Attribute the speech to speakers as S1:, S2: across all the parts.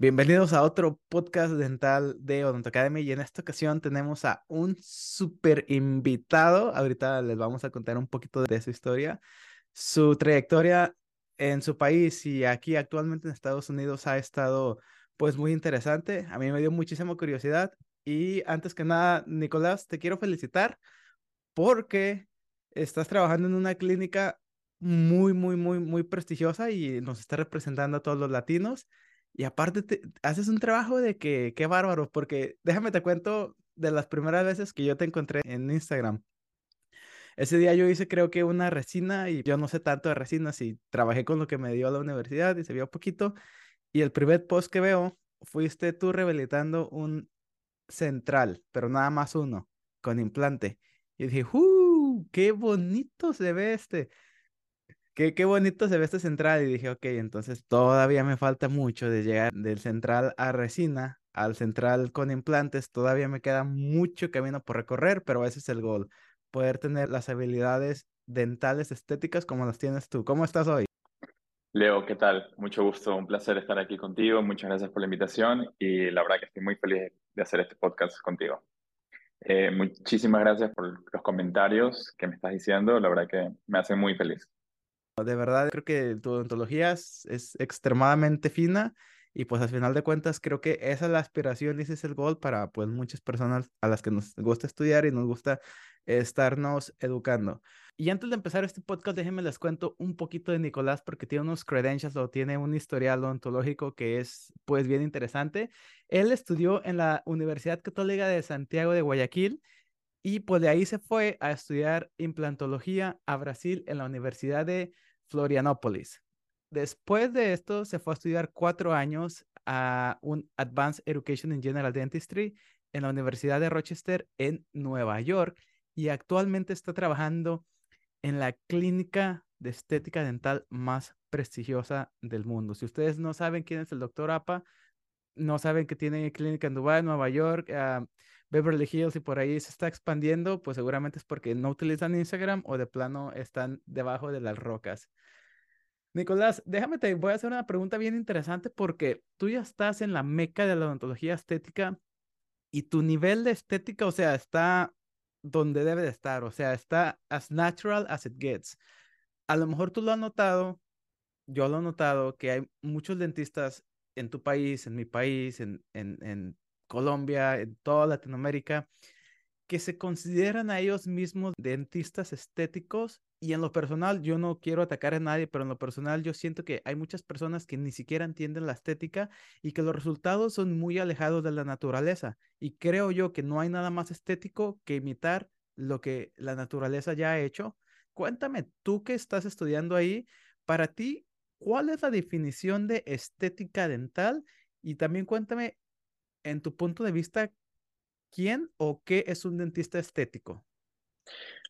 S1: Bienvenidos a otro podcast dental de Odonto Academy y en esta ocasión tenemos a un súper invitado. Ahorita les vamos a contar un poquito de su historia, su trayectoria en su país y aquí actualmente en Estados Unidos ha estado pues muy interesante. A mí me dio muchísima curiosidad y antes que nada, Nicolás, te quiero felicitar porque estás trabajando en una clínica muy, muy, muy, muy prestigiosa y nos está representando a todos los latinos. Y aparte, te, haces un trabajo de que, qué bárbaro, porque déjame te cuento de las primeras veces que yo te encontré en Instagram. Ese día yo hice creo que una resina y yo no sé tanto de resinas y trabajé con lo que me dio la universidad y se vio poquito. Y el primer post que veo fuiste tú rehabilitando un central, pero nada más uno, con implante. Y dije, ¡uh! ¡Qué bonito se ve este! Qué, bonito se ve este central y dije, ok, entonces todavía me falta mucho de llegar del central a resina al central con implantes, todavía me queda mucho camino por recorrer, pero ese es el gol, poder tener las habilidades dentales estéticas como las tienes tú. ¿Cómo estás hoy?
S2: Leo, ¿qué tal? Mucho gusto, un placer estar aquí contigo, muchas gracias por la invitación y la verdad que estoy muy feliz de hacer este podcast contigo. Eh, muchísimas gracias por los comentarios que me estás diciendo, la verdad que me hace muy feliz.
S1: De verdad, creo que tu odontología es, extremadamente fina y pues al final de cuentas creo que esa es la aspiración y ese es el gol para pues muchas personas a las que nos gusta estudiar y nos gusta estarnos educando. Y antes de empezar este podcast, déjenme les cuento un poquito de Nicolás porque tiene unos credentials o tiene un historial odontológico que es pues bien interesante. Él estudió en la Universidad Católica de Santiago de Guayaquil y pues de ahí se fue a estudiar implantología a Brasil en la Universidad de Florianópolis. Después de esto, se fue a estudiar cuatro años a un Advanced Education in General Dentistry en la Universidad de Rochester en Nueva York y actualmente está trabajando en la clínica de estética dental más prestigiosa del mundo. Si ustedes no saben quién es el doctor APA, no saben que tiene clínica en Dubai, Nueva York, uh, Beverly Hills y por ahí se está expandiendo, pues seguramente es porque no utilizan Instagram o de plano están debajo de las rocas. Nicolás, déjame te voy a hacer una pregunta bien interesante porque tú ya estás en la meca de la odontología estética y tu nivel de estética, o sea, está donde debe de estar, o sea, está as natural as it gets. A lo mejor tú lo has notado, yo lo he notado, que hay muchos dentistas en tu país, en mi país, en, en, en Colombia, en toda Latinoamérica, que se consideran a ellos mismos dentistas estéticos y en lo personal yo no quiero atacar a nadie, pero en lo personal yo siento que hay muchas personas que ni siquiera entienden la estética y que los resultados son muy alejados de la naturaleza y creo yo que no hay nada más estético que imitar lo que la naturaleza ya ha hecho. Cuéntame, tú que estás estudiando ahí, para ti, ¿cuál es la definición de estética dental? Y también cuéntame, en tu punto de vista, ¿quién o qué es un dentista estético?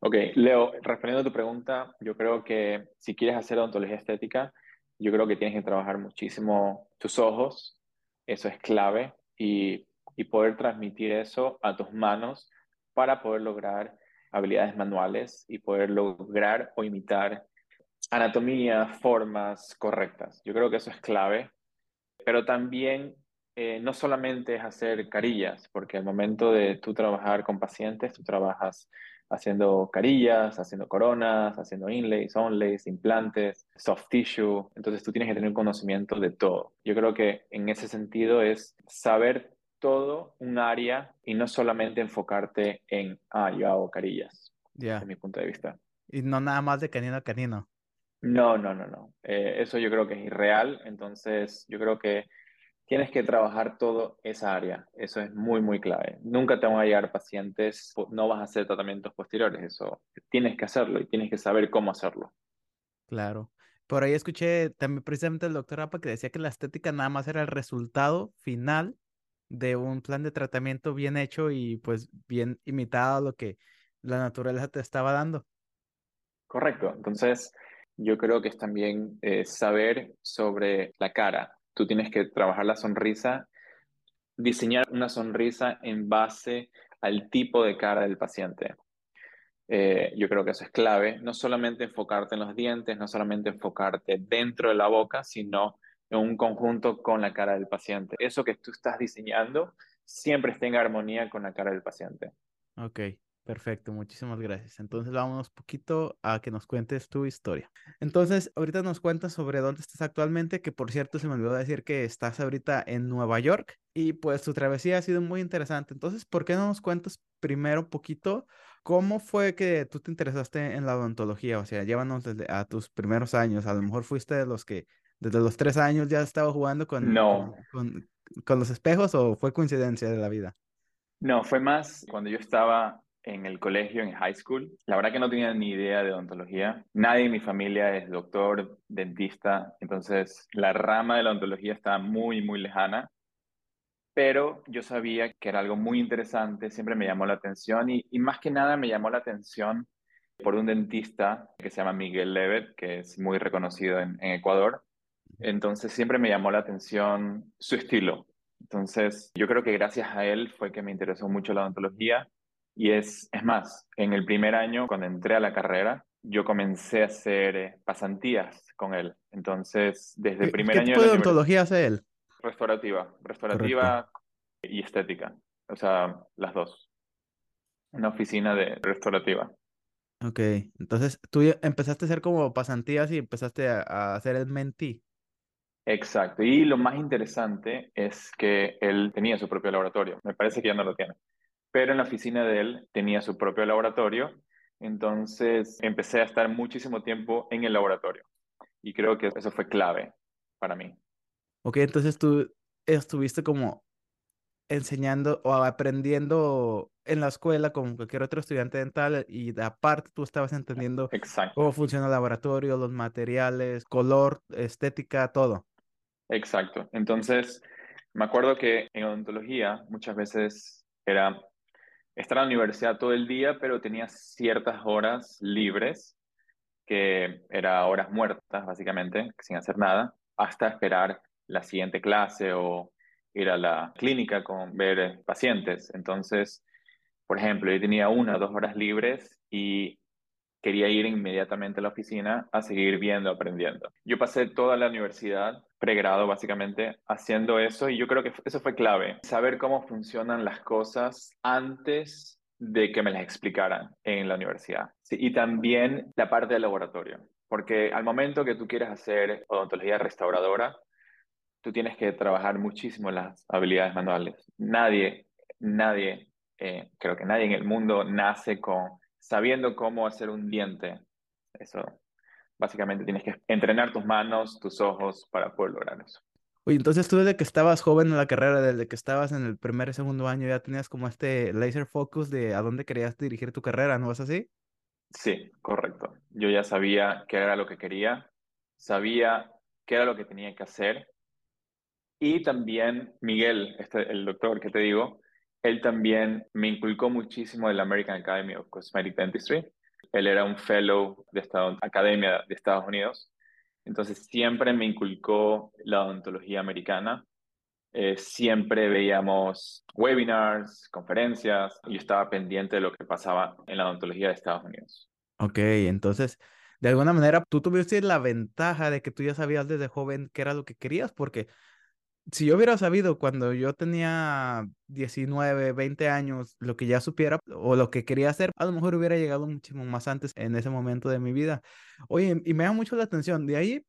S2: Ok, Leo, respondiendo a tu pregunta, yo creo que si quieres hacer odontología estética, yo creo que tienes que trabajar muchísimo tus ojos, eso es clave, y, y poder transmitir eso a tus manos para poder lograr habilidades manuales y poder lograr o imitar anatomía, formas correctas. Yo creo que eso es clave, pero también eh, no solamente es hacer carillas, porque al momento de tú trabajar con pacientes, tú trabajas haciendo carillas, haciendo coronas, haciendo inlays, onlays, implantes, soft tissue. Entonces tú tienes que tener conocimiento de todo. Yo creo que en ese sentido es saber todo un área y no solamente enfocarte en, ah, yo hago carillas,
S1: Ya.
S2: desde mi punto de vista.
S1: Y no nada más de canino a canino.
S2: No, no, no, no. Eh, eso yo creo que es irreal. Entonces yo creo que tienes que trabajar todo esa área. Eso es muy, muy clave. Nunca te van a llegar pacientes, no vas a hacer tratamientos posteriores. Eso tienes que hacerlo y tienes que saber cómo hacerlo.
S1: Claro. Por ahí escuché también precisamente el doctor Apa que decía que la estética nada más era el resultado final de un plan de tratamiento bien hecho y pues bien imitado a lo que la naturaleza te estaba dando.
S2: Correcto. Entonces, yo creo que es también eh, saber sobre la cara, tú tienes que trabajar la sonrisa, diseñar una sonrisa en base al tipo de cara del paciente. Eh, yo creo que eso es clave, no solamente enfocarte en los dientes, no solamente enfocarte dentro de la boca, sino en un conjunto con la cara del paciente. Eso que tú estás diseñando siempre esté en armonía con la cara del paciente.
S1: Ok, perfecto, muchísimas gracias. Entonces vámonos poquito a que nos cuentes tu historia. Entonces, ahorita nos cuentas sobre dónde estás actualmente, que por cierto se me olvidó decir que estás ahorita en Nueva York y pues tu travesía ha sido muy interesante. Entonces, ¿por qué no nos cuentas primero un poquito cómo fue que tú te interesaste en la odontología? O sea, llévanos desde a tus primeros años. A lo mejor fuiste de los que desde los tres años ya estaba jugando con,
S2: No,
S1: con, con los espejos o fue coincidencia de la vida.
S2: no, fue más cuando yo estaba en el colegio, en high school. La verdad que no tenía ni idea de odontología. Nadie en mi familia es doctor, dentista, entonces la rama de la odontología estaba muy, muy lejana. Pero yo sabía que era algo muy interesante, siempre me llamó la atención y, y más que nada me llamó la atención por un dentista que se llama Miguel Levet, que es muy reconocido en, en Ecuador. Entonces siempre me llamó la atención su estilo. Entonces yo creo que gracias a él fue que me interesó mucho la odontología y es, es más, en el primer año, cuando entré a la carrera, yo comencé a hacer eh, pasantías con él. Entonces, desde el
S1: ¿Qué,
S2: primer
S1: qué
S2: año
S1: tipo
S2: de
S1: odontología hace él?
S2: restaurativa,
S1: Correcto.
S2: restaurativa y estética, o sea, las dos. Una oficina de restaurativa.
S1: Ok, entonces tú empezaste a hacer como pasantías y empezaste a, a hacer el mentee.
S2: Exacto. Y lo más interesante es que él tenía su propio laboratorio. Me parece que ya no lo tiene. Pero en la oficina de él tenía su propio laboratorio. Entonces empecé a estar muchísimo tiempo en el laboratorio. Y creo que eso fue clave para mí.
S1: Ok, entonces tú estuviste como enseñando o aprendiendo en la escuela como cualquier otro estudiante dental y aparte tú estabas entendiendo
S2: Exacto.
S1: cómo funciona el laboratorio, los materiales, color, estética, todo.
S2: Exacto. Entonces, me acuerdo que en odontología muchas veces era estar en la universidad todo el día, pero tenía ciertas horas libres, que era horas muertas, básicamente, sin hacer nada, hasta esperar la siguiente clase o ir a la clínica con ver pacientes. Entonces, por ejemplo, yo tenía una o dos horas libres y quería ir inmediatamente a la oficina a seguir viendo, aprendiendo. Yo pasé toda la universidad, pregrado básicamente, haciendo eso y yo creo que eso fue clave, saber cómo funcionan las cosas antes de que me las explicaran en la universidad. Y también la parte del laboratorio, porque al momento que tú quieres hacer odontología restauradora, tú tienes que trabajar muchísimo las habilidades manuales. Nadie, nadie, eh, creo que nadie en el mundo nace con sabiendo cómo hacer un diente. Eso, básicamente tienes que entrenar tus manos, tus ojos para poder lograr eso.
S1: Oye, entonces tú desde que estabas joven en la carrera, desde que estabas en el primer y segundo año, ya tenías como este laser focus de a dónde querías dirigir tu carrera, ¿no es así?
S2: Sí, correcto. Yo ya sabía qué era lo que quería, sabía qué era lo que tenía que hacer y también Miguel, este, el doctor que te digo, él también me inculcó muchísimo de la American Academy of Cosmetic Dentistry. Él era un fellow de esta academia de Estados Unidos. Entonces siempre me inculcó la odontología americana. Eh, siempre veíamos webinars, conferencias, yo estaba pendiente de lo que pasaba en la odontología de Estados Unidos.
S1: Ok, entonces, de alguna manera, tú tuviste la ventaja de que tú ya sabías desde joven qué era lo que querías, porque si yo hubiera sabido cuando yo tenía 19, 20 años lo que ya supiera o lo que quería hacer, a lo mejor hubiera llegado muchísimo más antes en ese momento de mi vida. Oye, y me da mucho la atención. De ahí,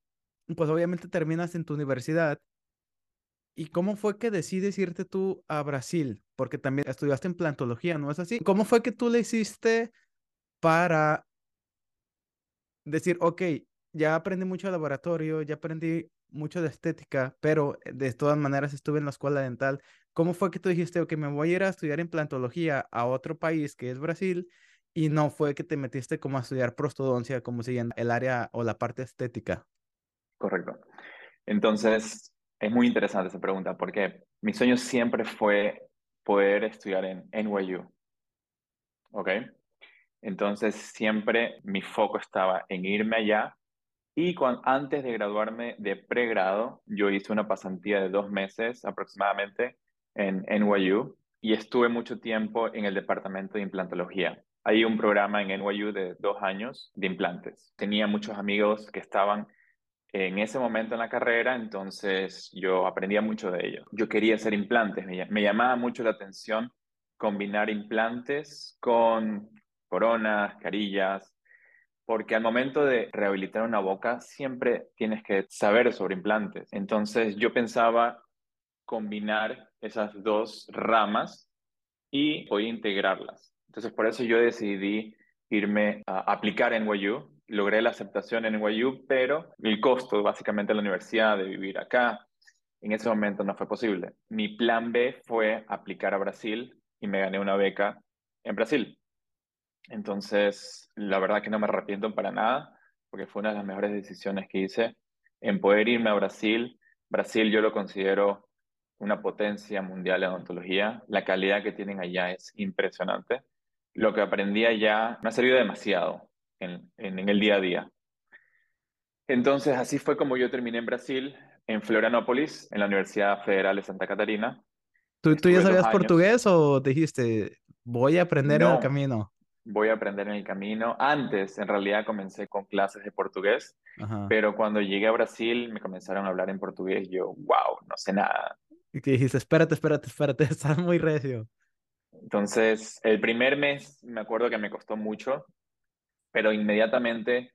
S1: pues obviamente terminas en tu universidad. ¿Y cómo fue que decides irte tú a Brasil? Porque también estudiaste en plantología, ¿no es así? ¿Cómo fue que tú le hiciste para decir, ok, ya aprendí mucho de laboratorio, ya aprendí mucho de estética, pero eh, de todas maneras estuve en la escuela dental. ¿Cómo fue que tú dijiste, ok, me voy a ir a estudiar implantología a otro país que es Brasil? Y no fue que te metiste como a estudiar prostodoncia, como si en el área o la parte estética.
S2: Correcto. Entonces, es muy interesante esa pregunta porque mi sueño siempre fue poder estudiar en NYU, ¿ok? Entonces, siempre mi foco estaba en irme allá y antes de graduarme de pregrado, yo hice una pasantía de dos meses aproximadamente en NYU y estuve mucho tiempo en el departamento de implantología. Hay un programa en NYU de dos años de implantes. Tenía muchos amigos que estaban en ese momento en la carrera, entonces yo aprendía mucho de ello. Yo quería hacer implantes, me, me llamaba mucho la atención combinar implantes con coronas, carillas, porque al momento de rehabilitar una boca siempre tienes que saber sobre implantes. Entonces yo pensaba combinar esas dos ramas y voy a integrarlas. Entonces por eso yo decidí irme a aplicar en NYU. Logré la aceptación en NYU, pero el costo básicamente de la universidad, de vivir acá, en ese momento no fue posible. Mi plan B fue aplicar a Brasil y me gané una beca en Brasil. Entonces, la verdad que no me arrepiento para nada, porque fue una de las mejores decisiones que hice en poder irme a Brasil. Brasil yo lo considero una potencia mundial en odontología. La calidad que tienen allá es impresionante. Lo que aprendí allá me ha servido demasiado en, en, el día a día. Entonces, así fue como yo terminé en Brasil, en Florianópolis, en la Universidad Federal de Santa Catarina.
S1: ¿Tú, ¿tú ya sabías portugués o dijiste, voy a aprender en el camino?
S2: Voy a aprender en el camino. Antes, en realidad, comencé con clases de portugués, pero cuando llegué a Brasil me comenzaron a hablar en portugués. Yo, wow, no sé nada.
S1: Y que dijiste, espérate, espérate, espérate, estás muy recio.
S2: Entonces, el primer mes me acuerdo que me costó mucho, pero inmediatamente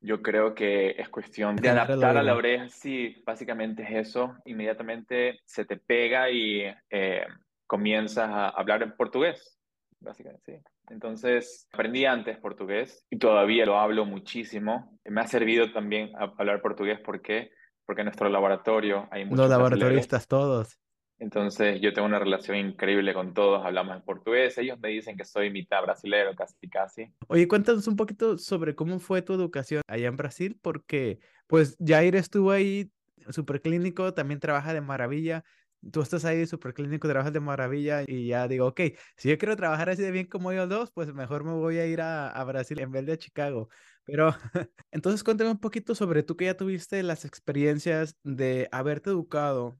S2: yo creo que es cuestión de adaptar a la oreja. Sí, básicamente es eso. Inmediatamente se te pega y eh, comienzas a hablar en portugués. Básicamente, sí. Entonces, aprendí antes portugués y todavía lo hablo muchísimo. Me ha servido también hablar portugués. ¿Por qué? Porque en nuestro laboratorio hay muchos
S1: Los laboratoristas todos.
S2: Entonces yo tengo una relación increíble con todos, hablamos en portugués, ellos me dicen que soy mitad brasilero, casi casi.
S1: Oye, cuéntanos un poquito sobre cómo fue tu educación allá en Brasil, porque pues Jair estuvo ahí, superclínico, también trabaja de maravilla. Tú estás ahí, superclínico, trabajas de maravilla y ya digo, ok, si yo quiero trabajar así de bien como ellos dos, pues mejor me voy a ir a, a Brasil en vez de a Chicago. Pero entonces cuéntame un poquito sobre tú que ya tuviste las experiencias de haberte educado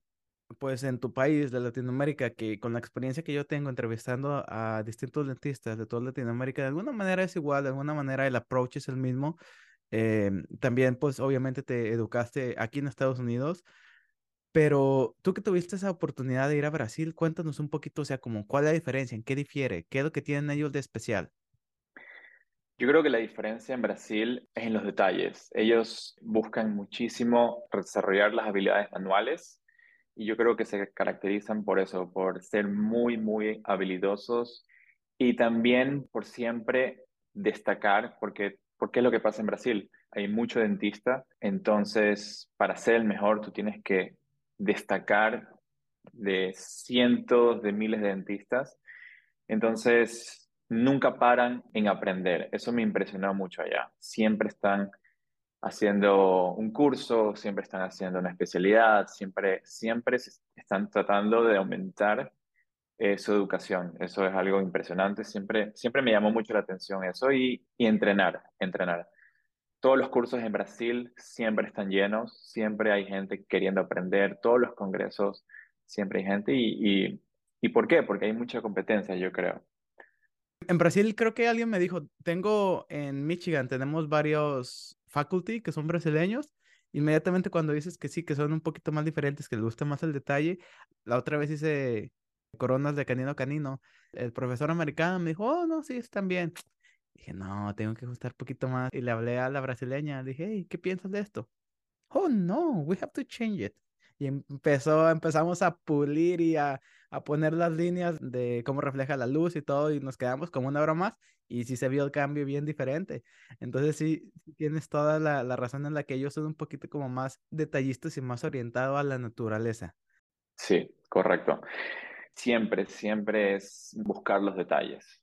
S1: pues en tu país de Latinoamérica, que con la experiencia que yo tengo entrevistando a distintos dentistas de toda Latinoamérica, de alguna manera es igual, de alguna manera el approach es el mismo. Em, también, pues obviamente te educaste aquí en Estados Unidos, pero tú que tuviste esa oportunidad de ir a Brasil, cuéntanos un poquito, o sea, como cuál es la diferencia, en qué difiere, qué es lo que tienen ellos de especial.
S2: Yo creo que la diferencia en Brasil es en los detalles. Ellos buscan muchísimo desarrollar las habilidades manuales y yo creo que se caracterizan por eso, por ser muy, muy habilidosos y también por siempre destacar, porque, porque es lo que pasa en Brasil. Hay mucho dentista, entonces para ser el mejor tú tienes que destacar de cientos de miles de dentistas. Entonces, nunca paran en aprender. Eso me impresionó mucho allá. Siempre están haciendo un curso, siempre están haciendo una especialidad, siempre, siempre están tratando de aumentar eh, su educación. Eso es algo impresionante. Siempre, siempre me llamó mucho la atención eso y, y entrenar, entrenar. Todos los cursos en Brasil siempre están llenos, siempre hay gente queriendo aprender, todos los congresos siempre hay gente y, y, ¿y por qué? Porque hay mucha competencia, yo creo.
S1: En Brasil creo que alguien me dijo, tengo en Michigan, tenemos varios faculty que son brasileños. Inmediatamente cuando dices que sí, que son un poquito más diferentes, que les gusta más el detalle, la otra vez hice coronas de canino a canino. El profesor americano me dijo, oh, no, sí, están bien. Dije, no, tengo que ajustar un poquito más. Y le hablé a la brasileña, dije, hey, ¿qué piensas de esto? Oh, no, we have to change it y empezó, empezamos a pulir y a, a, poner las líneas de cómo refleja la luz y todo y nos quedamos como una hora más y sí se vio el cambio bien diferente. Entonces sí, tienes toda la, la razón en la que ellos son un poquito como más detallistas y más orientados a la naturaleza.
S2: Sí, correcto. Siempre, siempre es buscar los detalles.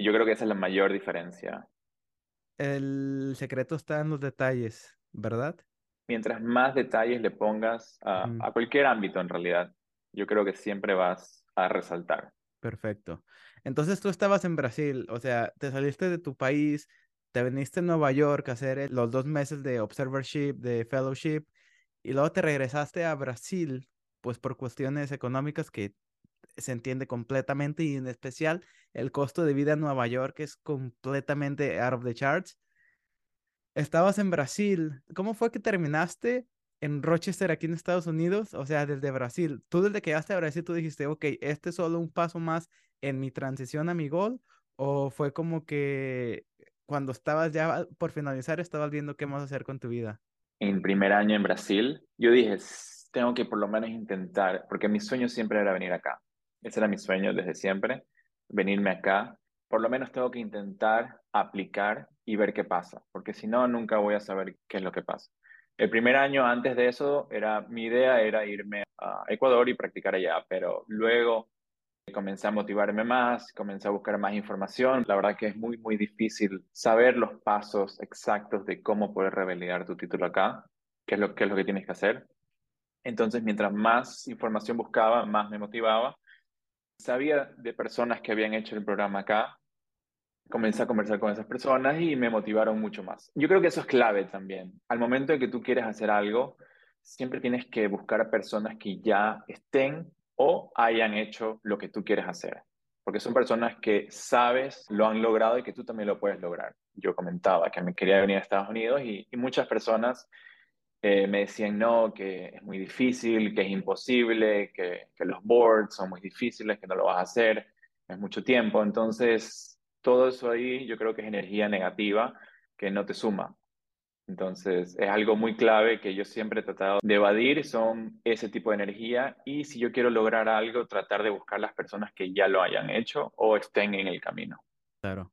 S2: Y yo creo que esa es la mayor diferencia.
S1: El secreto está en los detalles, ¿verdad?
S2: mientras más detalles le pongas a, cualquier ámbito en realidad, yo creo que siempre vas a resaltar.
S1: Perfecto. Entonces tú estabas en Brasil, o sea, te saliste de tu país, te viniste a Nueva York a hacer los dos meses de observership, de fellowship, y luego te regresaste a Brasil, pues por cuestiones económicas que se entiende completamente y en especial el costo de vida en Nueva York es completamente out of the charts. estabas en Brasil. ¿Cómo fue que terminaste en Rochester, aquí en Estados Unidos? O sea, desde Brasil. Tú desde que llegaste a Brasil, tú dijiste, ok, este es solo un paso más en mi transición a mi gol. ¿O fue como que cuando estabas ya por finalizar, estabas viendo qué más hacer con tu vida?
S2: En primer año en Brasil, yo dije, tengo que por lo menos intentar, porque mi sueño siempre era venir acá. Ese era mi sueño desde siempre, venirme acá. Por lo menos tengo que intentar aplicar y ver qué pasa, porque si no, nunca voy a saber qué es lo que pasa. El primer año antes de eso, era, mi idea era irme a Ecuador y practicar allá, pero luego comencé a motivarme más, comencé a buscar más información. La verdad que es muy, muy difícil saber los pasos exactos de cómo poder revalidar tu título acá, qué es lo, qué es lo que tienes que hacer. Entonces, mientras más información buscaba, más me motivaba. Sabía de personas que habían hecho el programa acá comencé a conversar con esas personas y me motivaron mucho más. Yo creo que eso es clave también. Al momento en que tú quieres hacer algo, siempre tienes que buscar a personas que ya estén o hayan hecho lo que tú quieres hacer. Porque son personas que sabes, lo han logrado y que tú también lo puedes lograr. Yo comentaba que me quería venir a Estados Unidos y, muchas personas eh, me decían no, que es muy difícil, que es imposible, que, que los boards son muy difíciles, que no lo vas a hacer, es mucho tiempo. Entonces, todo eso ahí yo creo que es energía negativa que no te suma. Entonces, es algo muy clave que yo siempre he tratado de evadir, son ese tipo de energía y si yo quiero lograr algo, tratar de buscar las personas que ya lo hayan hecho o estén en el camino.
S1: Claro.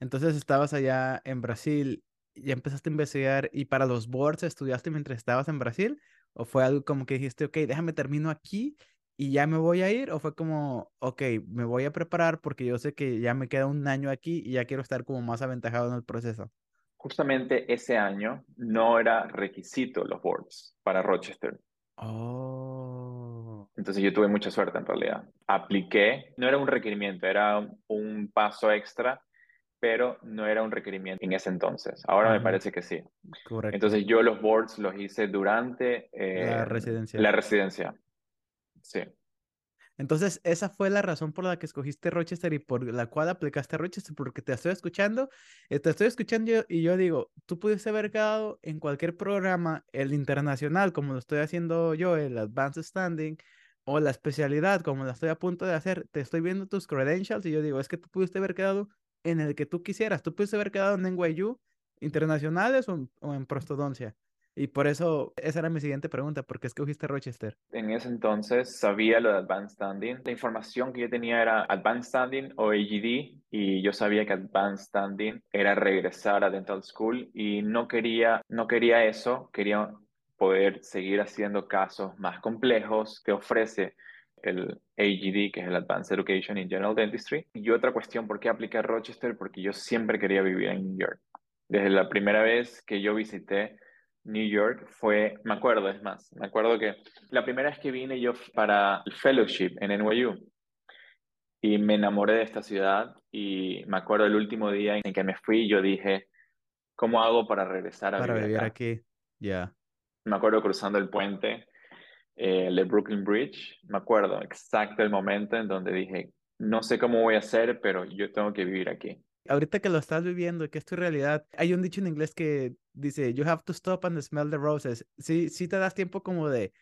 S1: Entonces, estabas allá en Brasil, ya empezaste a investigar y para los boards estudiaste mientras estabas en Brasil o fue algo como que dijiste, ok, déjame termino aquí y ya me voy a ir o fue como, ok, me voy a preparar porque yo sé que ya me queda un año aquí y ya quiero estar como más aventajado en el proceso?
S2: Justamente ese año no era requisito los boards para Rochester.
S1: Oh.
S2: Entonces yo tuve mucha suerte en realidad. Apliqué, no era un requerimiento, era un paso extra, pero no era un requerimiento en ese entonces. Ahora me parece que sí.
S1: Correcto.
S2: Entonces yo los boards los hice durante
S1: la residencia.
S2: La residencia. Sí.
S1: Entonces, esa fue la razón por la que escogiste Rochester y por la cual aplicaste a Rochester, porque te estoy escuchando, eh, te estoy escuchando y yo digo, tú pudiste haber quedado en cualquier programa, el internacional, como lo estoy haciendo yo, el Advanced Standing, o la especialidad, como la estoy a punto de hacer, te estoy viendo tus credentials y yo digo, es que tú pudiste haber quedado en el que tú quisieras, tú pudiste haber quedado en NYU internacionales o o en prostodoncia. Y por eso, esa era mi siguiente pregunta, ¿por qué escogiste Rochester?
S2: En ese entonces sabía lo de Advanced Standing. La información que yo tenía era Advanced Standing o AGD y yo sabía que Advanced Standing era regresar a Dental School y no quería, no quería eso, quería poder seguir haciendo casos más complejos que ofrece el AGD, que es el Advanced Education in General Dentistry. Y otra cuestión, ¿por qué apliqué a Rochester? Porque yo siempre quería vivir en New York. Desde la primera vez que yo visité New York fue, me acuerdo, es más, me acuerdo que la primera vez que vine yo para el fellowship en NYU y me enamoré de esta ciudad y me acuerdo el último día en que me fui, yo dije, ¿cómo hago para regresar a
S1: para vivir,
S2: acá?
S1: aquí? Ya.
S2: Me acuerdo cruzando el puente, eh, el Brooklyn Bridge, me acuerdo exacto el momento en donde dije, no sé cómo voy a hacer, pero yo tengo que vivir aquí
S1: ahorita que lo estás viviendo, que es tu realidad, hay un dicho en inglés que dice, you have to stop and smell the roses. Sí, sí te das tiempo como de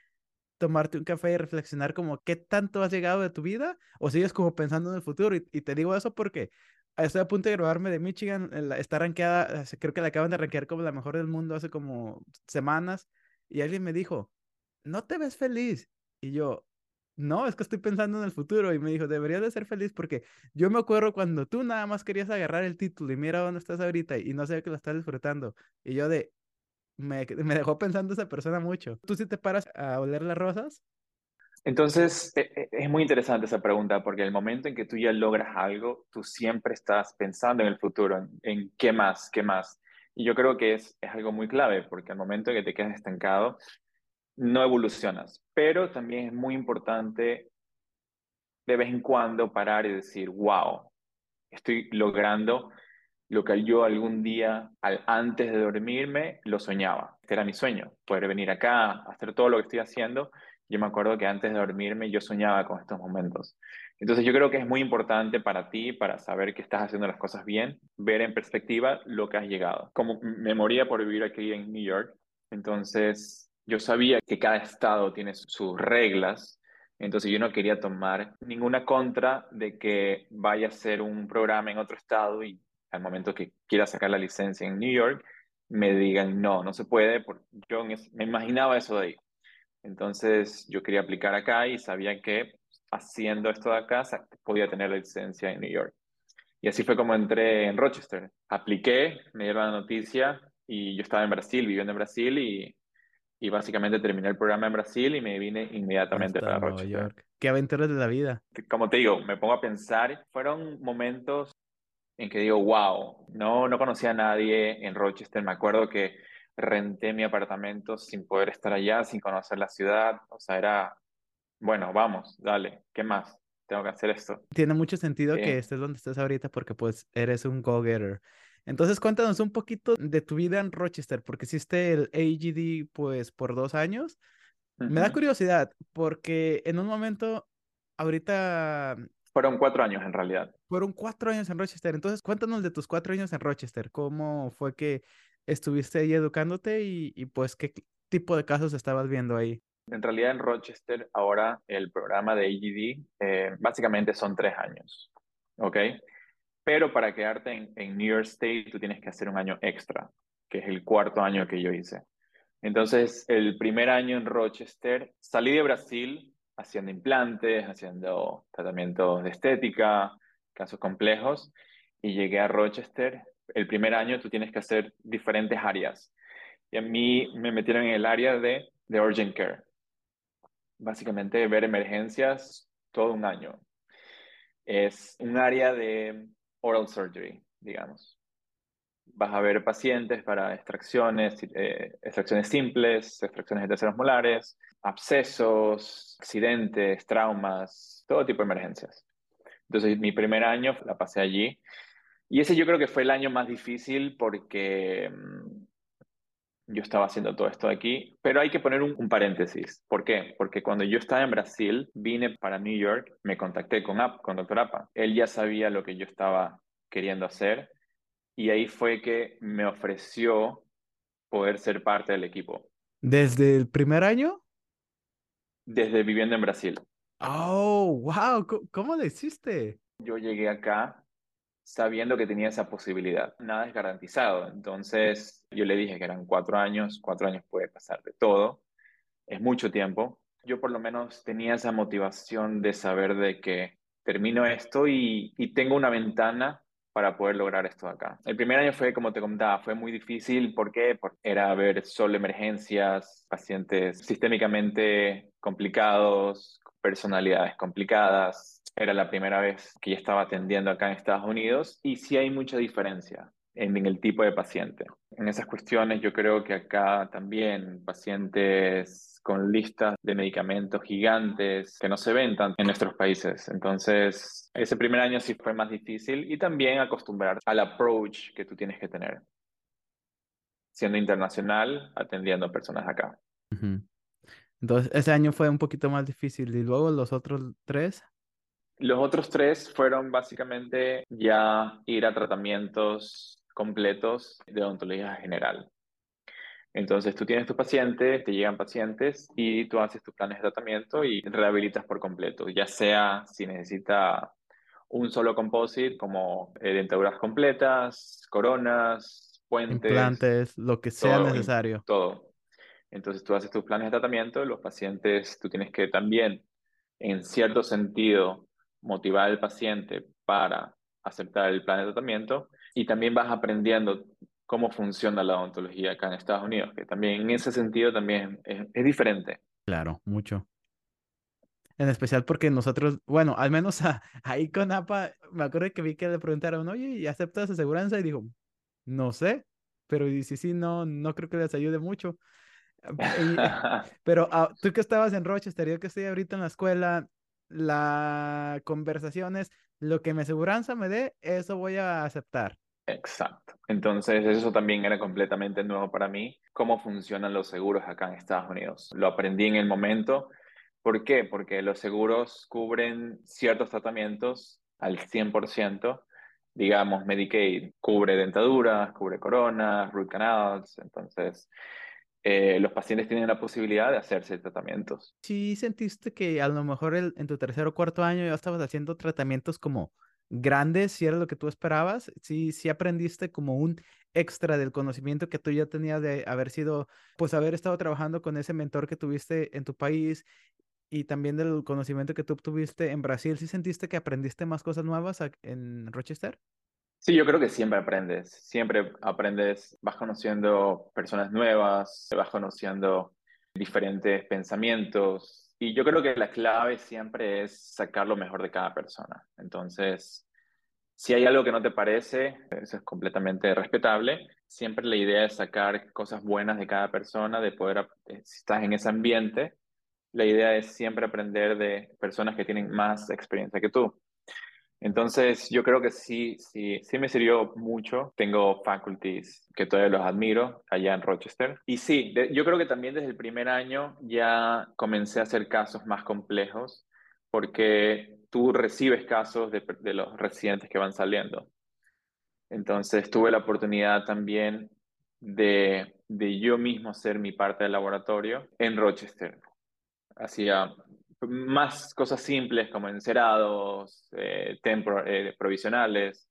S1: tomarte un café y reflexionar como qué tanto has llegado de tu vida o sigues como pensando en el futuro. Y, te digo eso porque estoy a punto de graduarme de Michigan, está rankeada, creo que la acaban de rankear como la mejor del mundo hace como semanas y alguien me dijo, no te ves feliz. Y yo, no, es que estoy pensando en el futuro. Y me dijo, deberías de ser feliz porque yo me acuerdo cuando tú nada más querías agarrar el título y mira dónde estás ahorita y no sé que lo estás disfrutando. Y yo de, me, me dejó pensando esa persona mucho. ¿Tú sí te paras a oler las rosas?
S2: Entonces, e, e, es muy interesante esa pregunta porque el momento en que tú ya logras algo, tú siempre estás pensando en el futuro, en, en qué más, qué más. Y yo creo que es, es algo muy clave porque al momento en que te quedas estancado, no evolucionas. Pero también es muy importante de vez en cuando parar y decir, wow, estoy logrando lo que yo algún día, antes de dormirme, lo soñaba. Este era mi sueño, poder venir acá, hacer todo lo que estoy haciendo. yo me acuerdo que antes de dormirme yo soñaba con estos momentos. Entonces yo creo que es muy importante para ti, para saber que estás haciendo las cosas bien, ver en perspectiva lo que has llegado. Como me moría por vivir aquí en New York, entonces yo sabía que cada estado tiene sus reglas, entonces yo no quería tomar ninguna contra de que vaya a ser un programa en otro estado y al momento que quiera sacar la licencia en New York, me digan, no, no se puede, porque yo me imaginaba eso de ahí. Entonces yo quería aplicar acá y sabía que haciendo esto de acá podía tener la licencia en New York. Y así fue como entré en Rochester. Apliqué, me dieron la noticia y yo estaba en Brasil, viviendo en Brasil y, y básicamente terminé el programa en Brasil y me vine inmediatamente para Rochester. York.
S1: Qué aventuras de la vida.
S2: Como te digo, me pongo a pensar, fueron momentos en que digo, wow, no, no conocía a nadie en Rochester. Me acuerdo que renté mi apartamento sin poder estar allá, sin conocer la ciudad. O sea, era, bueno, vamos, dale, ¿qué más? Tengo que hacer esto.
S1: Tiene mucho sentido que estés donde estés ahorita porque pues eres un go-getter. Entonces cuéntanos un poquito de tu vida en Rochester, porque hiciste el AGD pues por dos años. Me da curiosidad porque en un momento, ahorita
S2: fueron cuatro años en realidad.
S1: Fueron cuatro años en Rochester. Entonces, cuéntanos de tus cuatro años en Rochester. ¿Cómo fue que estuviste ahí educándote y, pues qué tipo de casos estabas viendo ahí?
S2: En realidad en Rochester ahora el programa de AGD eh, básicamente son tres años, ¿ok? Pero para quedarte en, en, New York State tú tienes que hacer un año extra, que es el cuarto año que yo hice. Entonces el primer año en Rochester salí de Brasil haciendo implantes, haciendo tratamientos de estética, casos complejos, y llegué a Rochester. El primer año tú tienes que hacer diferentes áreas. Y a mí me metieron en el área de, de urgent care. Básicamente ver emergencias todo un año. Es un área de oral surgery, digamos. Vas a ver pacientes para extracciones, eh, extracciones simples, extracciones de terceros molares, abscesos, accidentes, traumas, todo tipo de emergencias. Entonces, mi primer año la pasé allí. Y ese yo creo que fue el año más difícil porque mm, yo estaba haciendo todo esto aquí, pero hay que poner un, un, paréntesis. ¿Por qué? Porque cuando yo estaba en Brasil, vine para New York, me contacté con, App, con Dr. Apa. Él ya sabía lo que yo estaba queriendo hacer y ahí fue que me ofreció poder ser parte del equipo.
S1: ¿Desde el primer año?
S2: desde viviendo en Brasil.
S1: Oh, wow, ¿cómo lo hiciste?
S2: Yo llegué acá sabiendo que tenía esa posibilidad. Nada es garantizado. Entonces yo le dije que eran cuatro años, cuatro años puede pasar de todo, es mucho tiempo. Yo por lo menos tenía esa motivación de saber de que termino esto y, y tengo una ventana para poder lograr esto acá. El primer año fue, como te comentaba, fue muy difícil. ¿Por qué? Porque era ver solo emergencias, pacientes sistémicamente complicados, personalidades complicadas. Era la primera vez que yo estaba atendiendo acá en Estados Unidos y sí hay mucha diferencia en, el tipo de paciente. En esas cuestiones yo creo que acá también pacientes con listas de medicamentos gigantes que no se ven tanto en nuestros países. Entonces, ese primer año sí fue más difícil y también acostumbrar al approach que tú tienes que tener, siendo internacional, atendiendo personas acá.
S1: Entonces, ese año fue un poquito más difícil y luego los otros tres.
S2: Los otros tres fueron básicamente ya ir a tratamientos completos de odontología general. Entonces tú tienes tu paciente, te llegan pacientes y tú haces tus planes de tratamiento y rehabilitas por completo, ya sea si necesita un solo composite como eh, dentaduras completas, coronas, puentes.
S1: Implantes, lo que sea necesario.
S2: Todo. Entonces tú haces tus planes de tratamiento, los pacientes, tú tienes que también, en cierto sentido, motivar al paciente para aceptar el plan de tratamiento y también vas aprendiendo cómo funciona la odontología acá en Estados Unidos, que también en ese sentido también es, diferente.
S1: Claro, mucho. En especial porque nosotros, bueno, al menos ahí con APA, me acuerdo que vi que le preguntaron, oye, ¿y aceptas aseguranza? Y dijo, no sé, pero sí, sí, no, no creo que les ayude mucho. pero ah, tú que estabas en Rochester, yo que estoy ahorita en la escuela, la conversación es, lo que mi aseguranza me dé, eso voy a aceptar.
S2: Exacto. Entonces, eso también era completamente nuevo para mí, cómo funcionan los seguros acá en Estados Unidos. Lo aprendí en el momento ¿Por qué? Porque los seguros cubren ciertos tratamientos al 100%. Digamos, Medicaid cubre dentaduras, cubre coronas, root canals. Entonces, eh, los pacientes tienen la posibilidad de hacerse tratamientos.
S1: ¿Sí sentiste que a lo mejor en tu tercer o cuarto año ya estabas haciendo tratamientos como grandes, si era lo que tú esperabas? ¿Sí, sí aprendiste como un extra del conocimiento que tú ya tenías de haber sido, pues haber estado trabajando con ese mentor que tuviste en tu país y también del conocimiento que tú obtuviste en Brasil? ¿Sí sentiste que aprendiste más cosas nuevas en Rochester?
S2: Sí, yo creo que siempre aprendes, siempre aprendes, vas conociendo personas nuevas, vas conociendo diferentes pensamientos y yo creo que la clave siempre es sacar lo mejor de cada persona. Entonces, si hay algo que no te parece, eso es completamente respetable. Siempre la idea es sacar cosas buenas de cada persona, de poder, eh, si estás en ese ambiente, la idea es siempre aprender de personas que tienen más experiencia que tú. Entonces, yo creo que sí, sí, sí me sirvió mucho. Tengo faculties que todavía los admiro allá en Rochester. Y sí, yo creo que también desde el primer año ya comencé a hacer casos más complejos porque tú recibes casos de, los residentes que van saliendo. Entonces, tuve la oportunidad también de, de yo mismo hacer mi parte del laboratorio en Rochester. Hacía más cosas simples como encerados, eh, eh provisionales.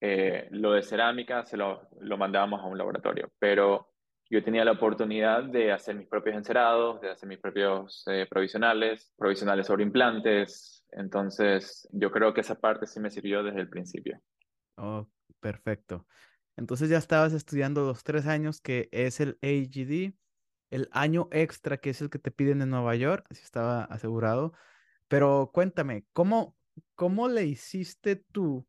S2: Eh, lo de cerámica se lo, lo mandábamos a un laboratorio, pero yo tenía la oportunidad de hacer mis propios encerados, de hacer mis propios eh, provisionales, provisionales sobre implantes. Entonces, yo creo que esa parte sí me sirvió desde el principio.
S1: Oh, perfecto. Entonces ya estabas estudiando los tres años que es el AGD el año extra que es el que te piden en Nueva York, así estaba asegurado. Pero cuéntame, ¿cómo, cómo le hiciste tú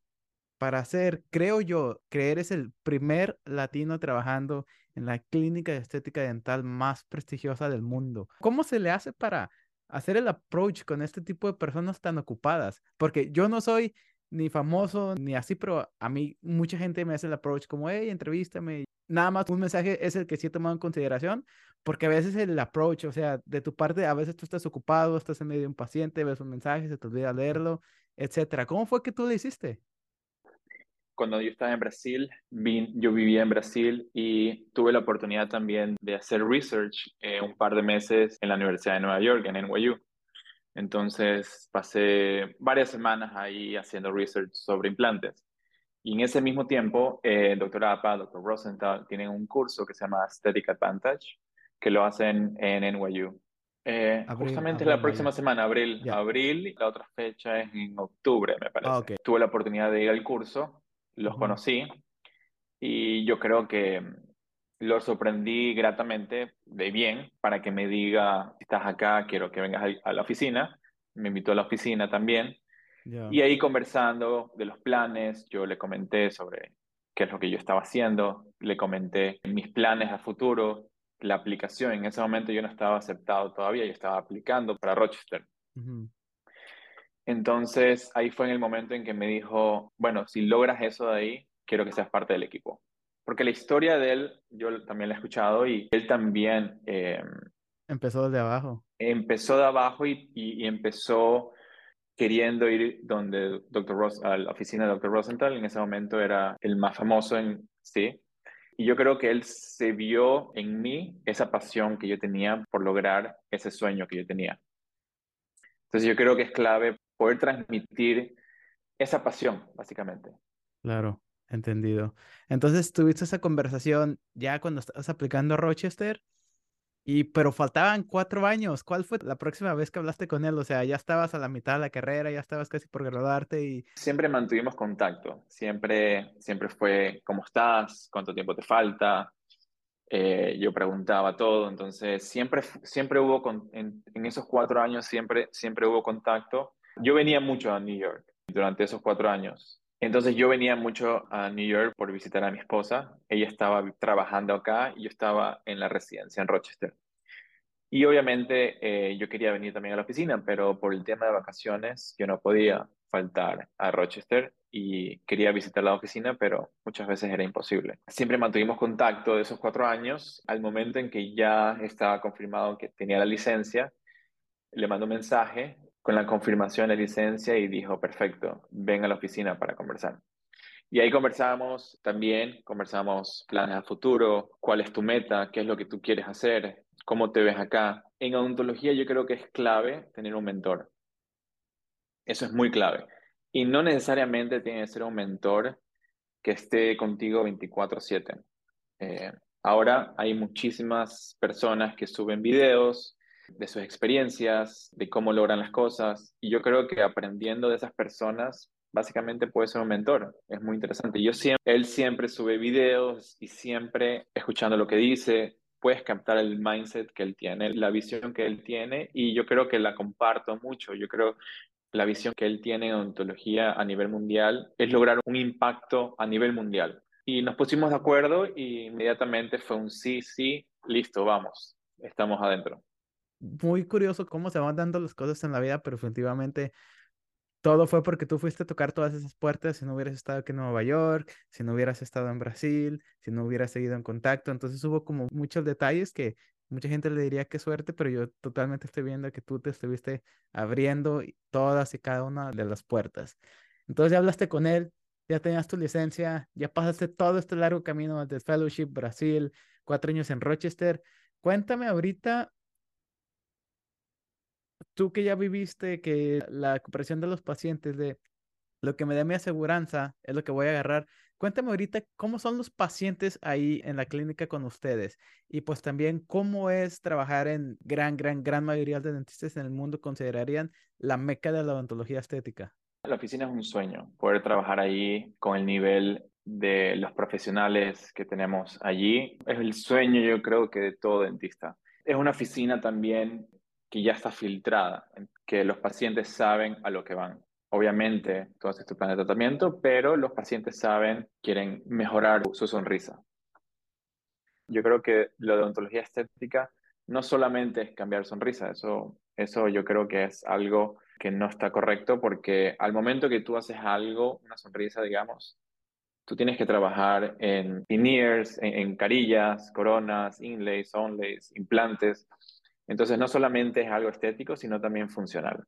S1: para hacer, creo yo, que eres el primer latino trabajando en la clínica de estética dental más prestigiosa del mundo? ¿Cómo se le hace para hacer el approach con este tipo de personas tan ocupadas? Porque yo no soy ni famoso ni así, pero a mí mucha gente me hace el approach como, hey, entrevístame. Nada más un mensaje es el que sí he tomado en consideración, porque a veces el approach, o sea, de tu parte, a veces tú estás ocupado, estás en medio impaciente, ves un mensaje, se te olvida leerlo, etcétera. ¿Cómo fue que tú lo hiciste?
S2: Cuando yo estaba en Brasil, yo vivía en Brasil y tuve la oportunidad también de hacer research eh, un par de meses en la Universidad de Nueva York, en NYU. Entonces pasé varias semanas ahí haciendo research sobre implantes. Y en ese mismo tiempo, el eh, doctor Apa, doctor Rosenthal, tienen un curso que se llama Aesthetic Advantage, que lo hacen en NYU. Eh, justamente la próxima semana, abril. Abril, la otra fecha es en octubre, me parece. Ah, Tuve la oportunidad de ir al curso, los conocí y yo creo que los sorprendí gratamente de bien para que me diga, estás acá, quiero que vengas a la oficina. Me invitó a la oficina también. Y ahí conversando de los planes, yo le comenté sobre qué es lo que yo estaba haciendo, le comenté mis planes a futuro, la aplicación. En ese momento yo no estaba aceptado todavía, yo estaba aplicando para Rochester. Entonces ahí fue en el momento en que me dijo, bueno, si logras eso de ahí, quiero que seas parte del equipo. Porque la historia de él, yo también la he escuchado y él también... Em,
S1: empezó de abajo.
S2: Empezó de abajo y, y, empezó queriendo ir donde Dr. Ross, a la oficina de Dr. Rosenthal, en ese momento era el más famoso en sí, y yo creo que él se vio en mí esa pasión que yo tenía por lograr ese sueño que yo tenía. Entonces yo creo que es clave poder transmitir esa pasión, básicamente.
S1: Claro, entendido. Entonces tuviste esa conversación ya cuando estabas aplicando a Rochester y, pero faltaban cuatro años. ¿Cuál fue la próxima vez que hablaste con él? O sea, ya estabas a la mitad de la carrera, ya estabas casi por graduarte y...
S2: Siempre mantuvimos contacto. Siempre, siempre fue, ¿cómo estás? ¿Cuánto tiempo te falta? Eh, yo preguntaba todo. Entonces, siempre, siempre hubo, con, en, en, esos cuatro años, siempre, siempre hubo contacto. Yo venía mucho a New York durante esos cuatro años. Entonces yo venía mucho a New York por visitar a mi esposa. Ella estaba trabajando acá y yo estaba en la residencia en Rochester. Y obviamente eh, yo quería venir también a la oficina, pero por el tema de vacaciones yo no podía faltar a Rochester y quería visitar la oficina, pero muchas veces era imposible. Siempre mantuvimos contacto de esos cuatro años. Al momento en que ya estaba confirmado que tenía la licencia, le mandó un mensaje con la confirmación de licencia y dijo, perfecto, ven a la oficina para conversar. Y ahí conversamos también, conversamos planes a futuro, cuál es tu meta, qué es lo que tú quieres hacer, cómo te ves acá. En odontología yo creo que es clave tener un mentor. Eso es muy clave. Y no necesariamente tiene que ser un mentor que esté contigo 24/7. Eh, ahora hay muchísimas personas que suben videos de sus experiencias, de cómo logran las cosas. Y yo creo que aprendiendo de esas personas básicamente puede ser un mentor. Es muy interesante. Yo siempre, él siempre sube videos y siempre escuchando lo que dice, puedes captar el mindset que él tiene, la visión que él tiene y yo creo que la comparto mucho. Yo creo la visión que él tiene en odontología a nivel mundial es lograr un impacto a nivel mundial. Y nos pusimos de acuerdo y inmediatamente fue un sí, sí, listo, vamos, estamos adentro.
S1: Muy curioso cómo se van dando las cosas en la vida, pero definitivamente todo fue porque tú fuiste a tocar todas esas puertas, si no hubieras estado aquí en Nueva York, si no hubieras estado en Brasil, si no hubieras seguido en contacto. Entonces hubo como muchos detalles que mucha gente le diría qué suerte, pero yo totalmente estoy viendo que tú te estuviste abriendo todas y cada una de las puertas. Entonces ya hablaste con él, ya tenías tu licencia, ya pasaste todo este largo camino de Fellowship Brasil, cuatro años en Rochester. Cuéntame ahorita tú que ya viviste que la cooperación de los pacientes, de lo que me dé mi aseguranza es lo que voy a agarrar. Cuéntame ahorita cómo son los pacientes ahí en la clínica con ustedes y pues también cómo es trabajar en gran, gran, gran mayoría de dentistas en el mundo considerarían la meca de la odontología estética.
S2: La oficina es un sueño, poder trabajar ahí con el nivel de los profesionales que tenemos allí. Es el sueño yo creo que de todo dentista. Es una oficina también que ya está filtrada, que los pacientes saben a lo que van. Obviamente, todo este plan de tratamiento, pero los pacientes saben, quieren mejorar su sonrisa. Yo creo que de odontología estética no solamente es cambiar sonrisa, eso, eso yo creo que es algo que no está correcto porque al momento que tú haces algo, una sonrisa, digamos, tú tienes que trabajar en veneers, en, en carillas, coronas, inlays, onlays, implantes. Entonces, no solamente es algo estético, sino también funcional.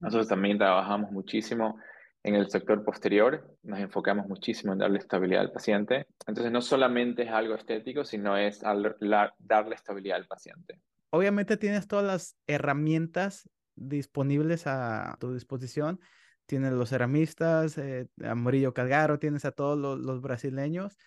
S2: Nosotros también trabajamos muchísimo en el sector posterior, nos enfocamos muchísimo en darle estabilidad al paciente. Entonces, no solamente es algo estético, sino es darle estabilidad al paciente.
S1: Obviamente tienes todas las herramientas disponibles a tu disposición. Tienes los ceramistas, eh, a Murillo Calgaro, tienes a todos los brasileños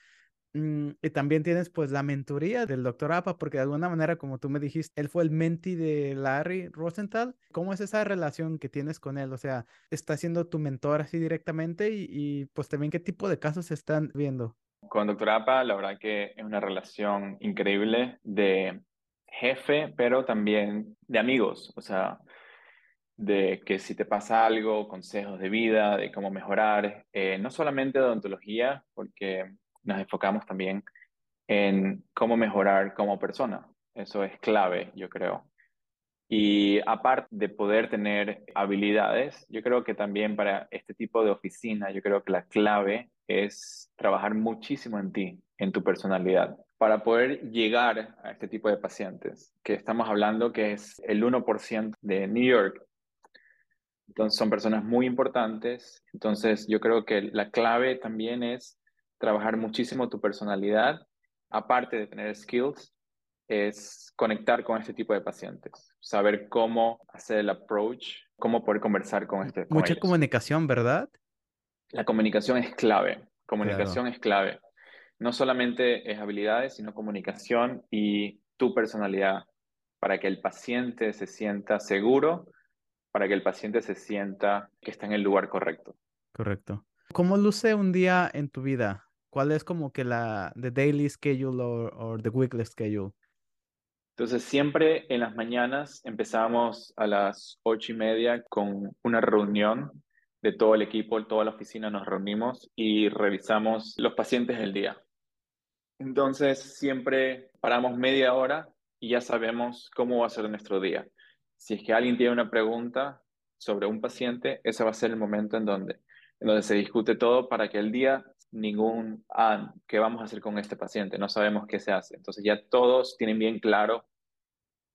S1: y también tienes pues la mentoría del doctor Apa, porque de alguna manera, como tú me dijiste, él fue el menti de Larry Rosenthal. ¿Cómo es esa relación que tienes con él? O sea, ¿está siendo tu mentor así directamente? Y, y pues también qué tipo de casos se están viendo.
S2: Con doctor Apa, la verdad que es una relación increíble de jefe, pero también de amigos. O sea, de que si te pasa algo, consejos de vida, de cómo mejorar, eh, no solamente de odontología, porque nos enfocamos también en cómo mejorar como persona. Eso es clave, yo creo. Y aparte de poder tener habilidades, yo creo que también para este tipo de oficina, yo creo que la clave es trabajar muchísimo en ti, en tu personalidad, para poder llegar a este tipo de pacientes, que estamos hablando que es el 1% de New York. Entonces son personas muy importantes. Entonces yo creo que la clave también es trabajar muchísimo tu personalidad, aparte de tener skills, es conectar con este tipo de pacientes, saber cómo hacer el approach, cómo poder conversar con este.
S1: Mucha comunicación, ¿verdad?
S2: La comunicación es clave. Comunicación es clave. No solamente es habilidades, sino comunicación y tu personalidad para que el paciente se sienta seguro, para que el paciente se sienta que está en el lugar correcto.
S1: Correcto. ¿Cómo luce un día en tu vida? ¿Cuál es como que la the daily schedule o the weekly schedule?
S2: Entonces, siempre en las mañanas empezamos a las ocho y media con una reunión de todo el equipo, toda la oficina nos reunimos y revisamos los pacientes del día. Entonces, siempre paramos media hora y ya sabemos cómo va a ser nuestro día. Si es que alguien tiene una pregunta sobre un paciente, ese va a ser el momento en donde, en donde se discute todo para que el día ningún, ah, ¿qué vamos a hacer con este paciente? No sabemos qué se hace. Entonces ya todos tienen bien claro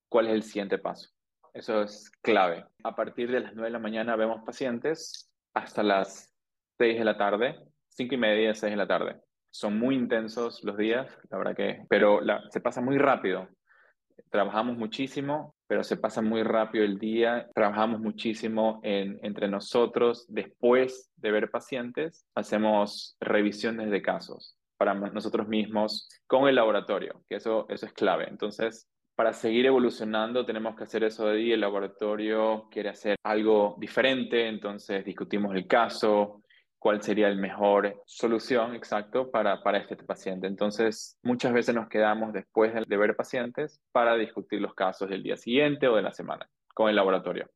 S2: cuál es el siguiente paso. Eso es clave. A partir de las 9 de la mañana vemos pacientes hasta las 6 de la tarde, 5 y media, 6 de la tarde. Son muy intensos los días, la verdad que, pero se pasa muy rápido. Trabajamos muchísimo, pero se pasa muy rápido el día. Trabajamos muchísimo en, entre nosotros. Después de ver pacientes, hacemos revisiones de casos para nosotros mismos con el laboratorio, que eso, eso es clave. Entonces, para seguir evolucionando tenemos que hacer eso de ahí. El laboratorio quiere hacer algo diferente, entonces discutimos el caso, cuál sería la mejor solución exacto para, para este paciente. Entonces, muchas veces nos quedamos después de, ver pacientes para discutir los casos del día siguiente o de la semana con el laboratorio.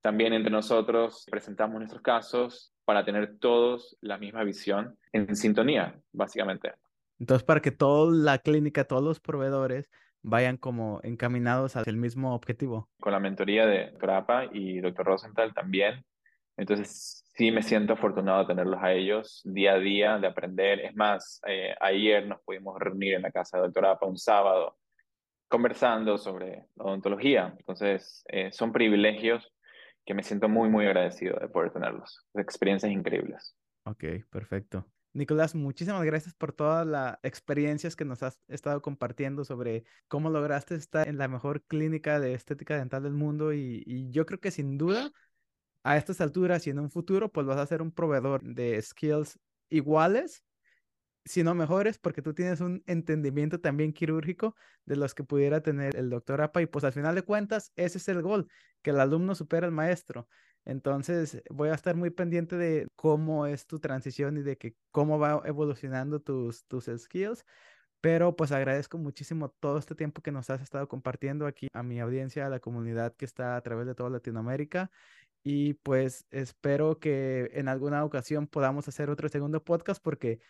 S2: También entre nosotros presentamos nuestros casos para tener todos la misma visión en sintonía, básicamente.
S1: Entonces, para que toda la clínica, todos los proveedores vayan como encaminados hacia el mismo objetivo.
S2: Con la mentoría de Dr. APA y Dr. Rosenthal también. Entonces, sí me siento afortunado de tenerlos a ellos día a día, de aprender. Es más, eh, ayer nos pudimos reunir en la casa de Dr. APA un sábado conversando sobre odontología. Entonces, eh, son privilegios que me siento muy, muy agradecido de poder tenerlos. Experiencias increíbles.
S1: Ok, perfecto. Nicolás, muchísimas gracias por todas las experiencias que nos has estado compartiendo sobre cómo lograste estar en la mejor clínica de estética dental del mundo y, yo creo que sin duda a estas alturas y en un futuro pues vas a ser un proveedor de skills iguales sino mejores, porque tú tienes un entendimiento también quirúrgico de los que pudiera tener el doctor APA. Y pues al final de cuentas, ese es el gol, que el alumno supera al maestro. Entonces, voy a estar muy pendiente de cómo es tu transición y de que cómo va evolucionando tus, tus skills. Pero pues agradezco muchísimo todo este tiempo que nos has estado compartiendo aquí a mi audiencia, a la comunidad que está a través de toda Latinoamérica. Y pues espero que en alguna ocasión podamos hacer otro segundo podcast porque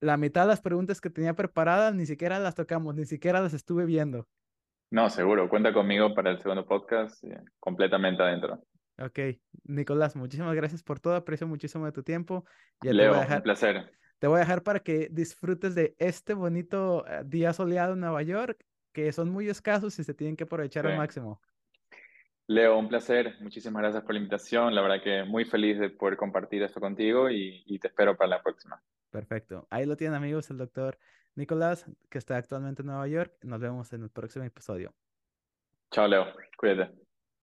S1: la mitad de las preguntas que tenía preparadas ni siquiera las tocamos, ni siquiera las estuve viendo.
S2: No, seguro, cuenta conmigo para el segundo podcast, eh, completamente adentro.
S1: Ok, Nicolás, muchísimas gracias por todo, aprecio muchísimo de tu tiempo.
S2: Leo, un placer.
S1: Te voy a dejar para que disfrutes de este bonito eh, día soleado en Nueva York, que son muy escasos y se tienen que aprovechar al máximo.
S2: Leo, un placer. Muchísimas gracias por la invitación. La verdad que muy feliz de poder compartir esto contigo y te espero para la próxima.
S1: Perfecto. Ahí lo tienen amigos, el doctor Nicolás, que está actualmente en Nueva York. Nos vemos en el próximo episodio.
S2: Chao, Leo. Cuídate.